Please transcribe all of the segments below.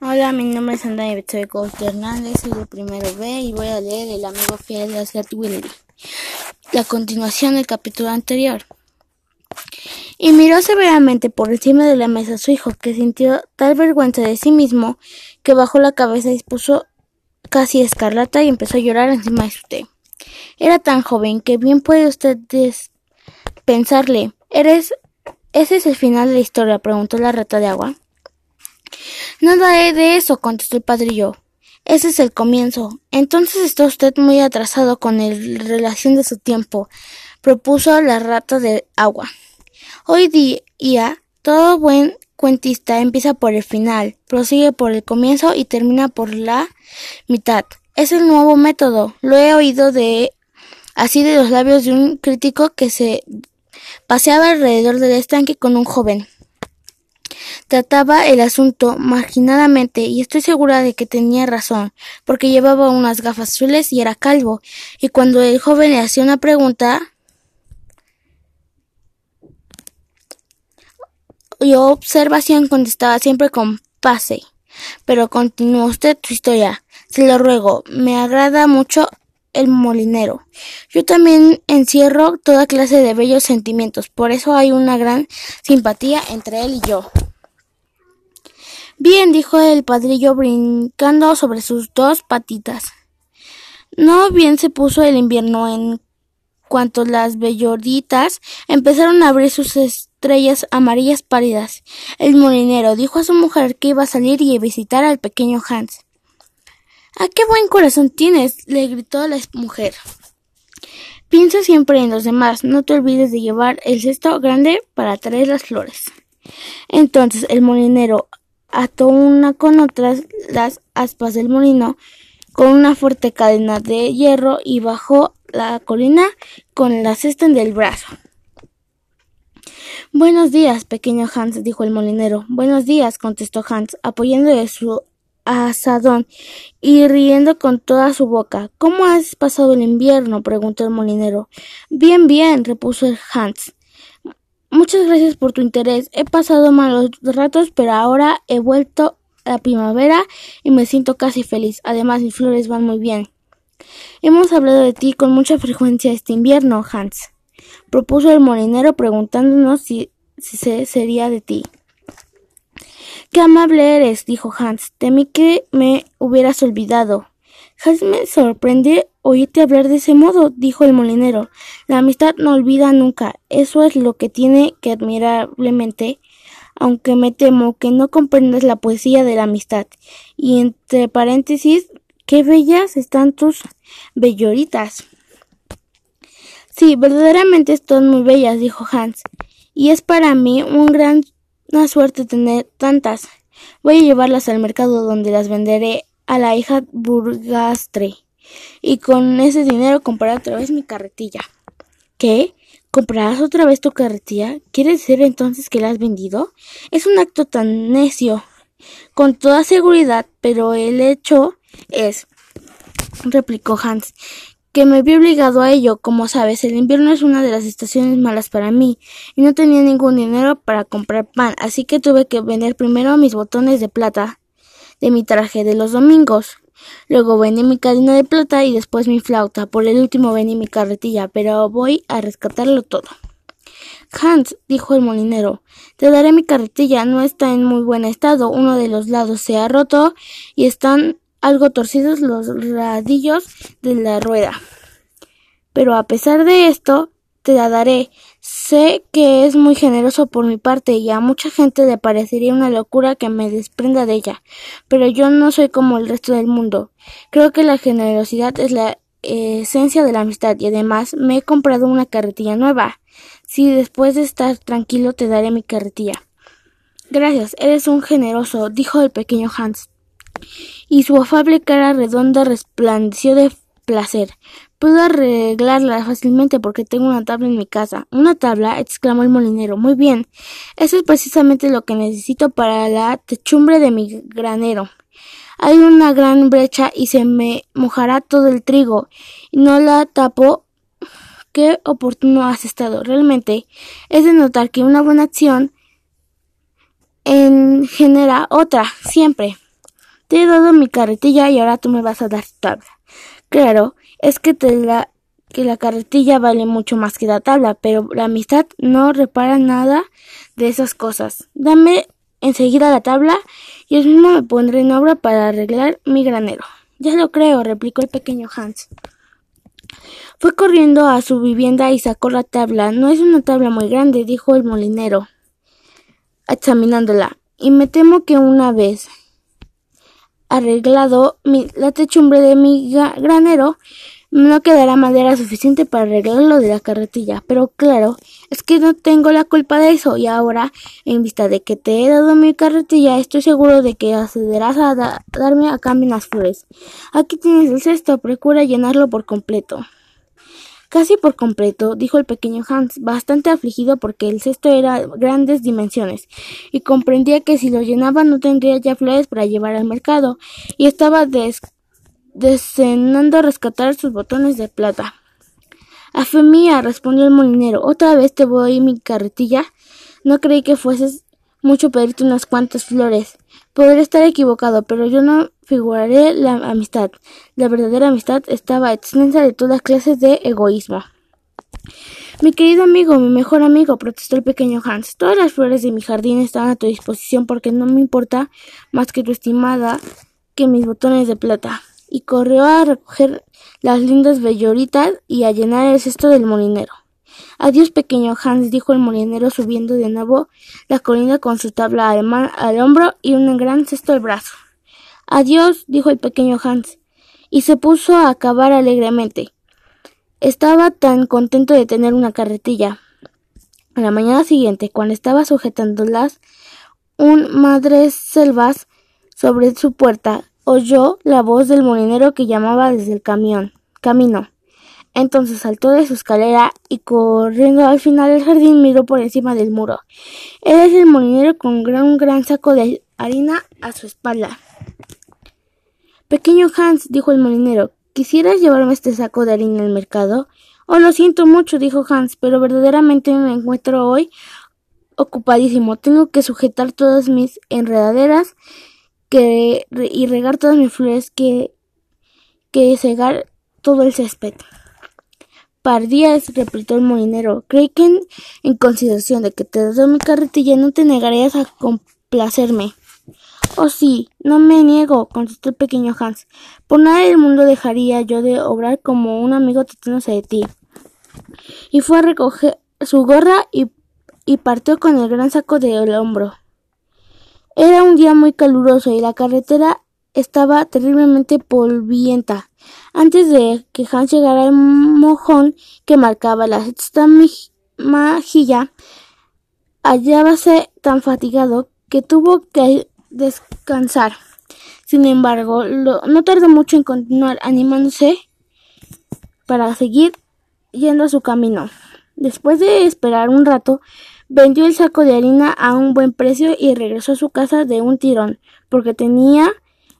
Hola, mi nombre es Andrea Betzoico Hernández, soy del primero B y voy a leer El amigo fiel de Asgard Willy. La continuación del capítulo anterior. Y miró severamente por encima de la mesa a su hijo, que sintió tal vergüenza de sí mismo que bajó la cabeza y puso casi escarlata y empezó a llorar encima de usted. Era tan joven que bien puede usted pensarle. ¿Eres... ¿Ese es el final de la historia? preguntó la rata de agua. Nada de eso, contestó el padrillo. Ese es el comienzo. Entonces está usted muy atrasado con la relación de su tiempo, propuso la rata de agua. Hoy día, todo buen cuentista empieza por el final, prosigue por el comienzo y termina por la mitad. Es el nuevo método. Lo he oído de así de los labios de un crítico que se paseaba alrededor del estanque con un joven. Trataba el asunto marginadamente y estoy segura de que tenía razón, porque llevaba unas gafas azules y era calvo, y cuando el joven le hacía una pregunta y observación contestaba siempre con pase. Pero continúa usted su historia. Se lo ruego. Me agrada mucho el molinero. Yo también encierro toda clase de bellos sentimientos. Por eso hay una gran simpatía entre él y yo. Bien, dijo el padrillo brincando sobre sus dos patitas. No bien se puso el invierno en cuanto las bellorditas empezaron a abrir sus estrellas amarillas pálidas. El molinero dijo a su mujer que iba a salir y a visitar al pequeño Hans. ¡Ah, qué buen corazón tienes! le gritó la mujer. Piensa siempre en los demás, no te olvides de llevar el cesto grande para traer las flores. Entonces el molinero ató una con otras las aspas del molino con una fuerte cadena de hierro y bajó la colina con la cesta en el brazo. Buenos días, pequeño Hans, dijo el molinero. Buenos días, contestó Hans, apoyándole su asadón y riendo con toda su boca. ¿Cómo has pasado el invierno? preguntó el molinero. Bien, bien, repuso Hans. Muchas gracias por tu interés. He pasado malos ratos, pero ahora he vuelto a la primavera y me siento casi feliz. Además, mis flores van muy bien. Hemos hablado de ti con mucha frecuencia este invierno, Hans, propuso el molinero preguntándonos si, se sería de ti. Qué amable eres, dijo Hans. Temí que me hubieras olvidado. Hans me sorprende oírte hablar de ese modo, dijo el molinero. La amistad no olvida nunca. Eso es lo que tiene que admirablemente, aunque me temo que no comprendas la poesía de la amistad. Y entre paréntesis, qué bellas están tus belloritas. Sí, verdaderamente están muy bellas, dijo Hans. Y es para mí un gran una suerte tener tantas. Voy a llevarlas al mercado donde las venderé a la hija burgastre y con ese dinero compraré otra vez mi carretilla. ¿Qué? ¿Comprarás otra vez tu carretilla? ¿Quiere decir entonces que la has vendido? Es un acto tan necio. Con toda seguridad, pero el hecho es, replicó Hans, que me vi obligado a ello. Como sabes, el invierno es una de las estaciones malas para mí, y no tenía ningún dinero para comprar pan, así que tuve que vender primero mis botones de plata de mi traje de los domingos. Luego vendí mi cadena de plata y después mi flauta. Por el último vendí mi carretilla, pero voy a rescatarlo todo. Hans, dijo el molinero, te daré mi carretilla. No está en muy buen estado. Uno de los lados se ha roto y están algo torcidos los radillos de la rueda. Pero a pesar de esto, te la daré. Sé que es muy generoso por mi parte y a mucha gente le parecería una locura que me desprenda de ella, pero yo no soy como el resto del mundo. Creo que la generosidad es la esencia de la amistad y además me he comprado una carretilla nueva. Si después de estar tranquilo te daré mi carretilla. Gracias, eres un generoso, dijo el pequeño Hans. Y su afable cara redonda resplandeció de placer. Puedo arreglarla fácilmente porque tengo una tabla en mi casa. ¿Una tabla? exclamó el molinero. Muy bien. Eso es precisamente lo que necesito para la techumbre de mi granero. Hay una gran brecha y se me mojará todo el trigo. No la tapo. Qué oportuno has estado. Realmente es de notar que una buena acción en genera otra, siempre. Te he dado mi carretilla y ahora tú me vas a dar tu tabla. Claro, es que te la que la carretilla vale mucho más que la tabla, pero la amistad no repara nada de esas cosas. Dame enseguida la tabla y yo mismo me pondré en obra para arreglar mi granero. Ya lo creo, replicó el pequeño Hans. Fue corriendo a su vivienda y sacó la tabla. No es una tabla muy grande, dijo el molinero, examinándola. Y me temo que una vez arreglado la techumbre de mi granero, no quedará madera suficiente para arreglar lo de la carretilla. Pero claro, es que no tengo la culpa de eso. Y ahora, en vista de que te he dado mi carretilla, estoy seguro de que accederás a darme a cambio unas flores. Aquí tienes el cesto, procura llenarlo por completo. Casi por completo, dijo el pequeño Hans, bastante afligido porque el cesto era grandes dimensiones, y comprendía que si lo llenaba no tendría ya flores para llevar al mercado, y estaba des deseando rescatar sus botones de plata. A fe mía, respondió el molinero, otra vez te voy mi carretilla. No creí que fueses mucho pedirte unas cuantas flores. Podría estar equivocado, pero yo no figuraré la amistad. La verdadera amistad estaba extensa de todas clases de egoísmo. Mi querido amigo, mi mejor amigo, protestó el pequeño Hans. Todas las flores de mi jardín están a tu disposición porque no me importa más que tu estimada que mis botones de plata. Y corrió a recoger las lindas belloritas y a llenar el cesto del molinero. Adiós, pequeño Hans, dijo el molinero subiendo de nuevo la colina con su tabla al hombro y un gran cesto al brazo. Adiós, dijo el pequeño Hans, y se puso a cavar alegremente. Estaba tan contento de tener una carretilla. A la mañana siguiente, cuando estaba sujetándolas, un madre selvas sobre su puerta oyó la voz del molinero que llamaba desde el camión, camino. Entonces saltó de su escalera y corriendo al final del jardín miró por encima del muro. Era el molinero con un gran, gran saco de harina a su espalda. Pequeño Hans, dijo el molinero, ¿quisieras llevarme este saco de harina al mercado? Oh, lo siento mucho, dijo Hans, pero verdaderamente me encuentro hoy ocupadísimo. Tengo que sujetar todas mis enredaderas que, y regar todas mis flores que, que cegar todo el césped. Pardías, replicó el molinero, creí que en, consideración de que te doy mi carretilla no te negarías a complacerme. Oh sí, no me niego, contestó el pequeño Hans. Por nada del mundo dejaría yo de obrar como un amigo tratándose de ti. Y fue a recoger su gorra y, partió con el gran saco del hombro. Era un día muy caluroso y la carretera estaba terriblemente polvienta. Antes de que Hans llegara al mojón que marcaba la sexta majilla, hallábase tan fatigado que tuvo que descansar. Sin embargo, no tardó mucho en continuar animándose para seguir yendo a su camino. Después de esperar un rato, vendió el saco de harina a un buen precio y regresó a su casa de un tirón, porque tenía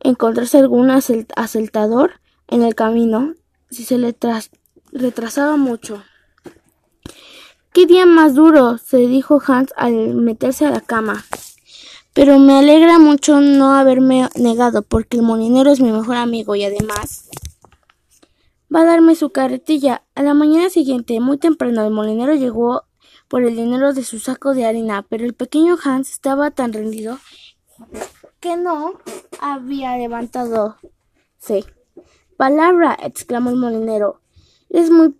encontrarse algún asaltador en el camino si se le retrasaba mucho. ¡Qué día más duro! se dijo Hans al meterse a la cama. Pero me alegra mucho no haberme negado, porque el molinero es mi mejor amigo y además va a darme su carretilla. A la mañana siguiente, muy temprano, el molinero llegó por el dinero de su saco de harina, pero el pequeño Hans estaba tan rendido que no había levantado. Sí. Palabra, exclamó el molinero. Es muy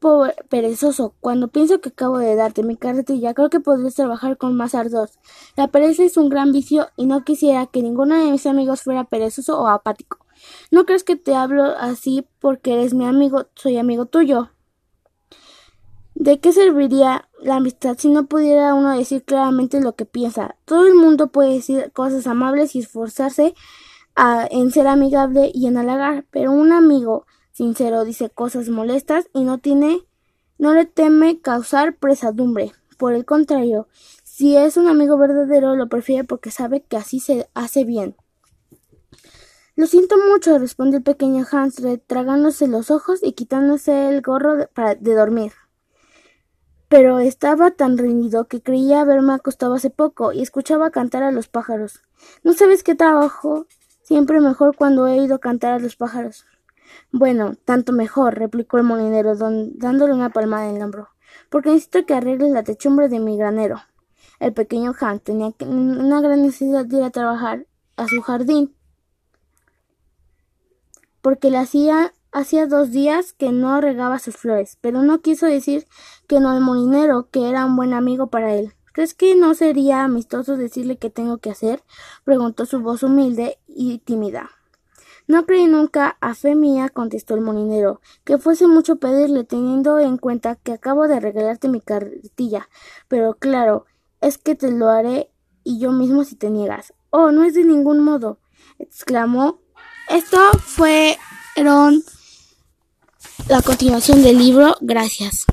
perezoso. Cuando pienso que acabo de darte mi carretilla, creo que podrías trabajar con más ardor. La pereza es un gran vicio y no quisiera que ninguno de mis amigos fuera perezoso o apático. ¿No crees que te hablo así porque eres mi amigo, soy amigo tuyo? ¿De qué serviría la amistad si no pudiera uno decir claramente lo que piensa? Todo el mundo puede decir cosas amables y esforzarse en ser amigable y en halagar, pero un amigo sincero dice cosas molestas y no tiene, no le teme causar pesadumbre. Por el contrario, si es un amigo verdadero, lo prefiere porque sabe que así se hace bien. Lo siento mucho, respondió el pequeño Hans, retragándose los ojos y quitándose el gorro de dormir pero estaba tan rendido que creía haberme acostado hace poco y escuchaba cantar a los pájaros. ¿No sabes qué trabajo Siempre mejor cuando he oído cantar a los pájaros. Bueno, tanto mejor, replicó el molinero, dándole una palmada en el hombro, porque necesito que arregles la techumbre de mi granero. El pequeño Hank tenía una gran necesidad de ir a trabajar a su jardín, porque le hacía hacía dos días que no regaba sus flores, pero no quiso decir que no al molinero, que era un buen amigo para él. ¿Crees que no sería amistoso decirle qué tengo que hacer? preguntó su voz humilde y tímida. No creí nunca, a fe mía, contestó el molinero, que fuese mucho pedirle, teniendo en cuenta que acabo de regalarte mi cartilla. Pero claro, es que te lo haré y yo mismo si te niegas. Oh, no es de ningún modo, exclamó. Esto fueron la continuación del libro. Gracias.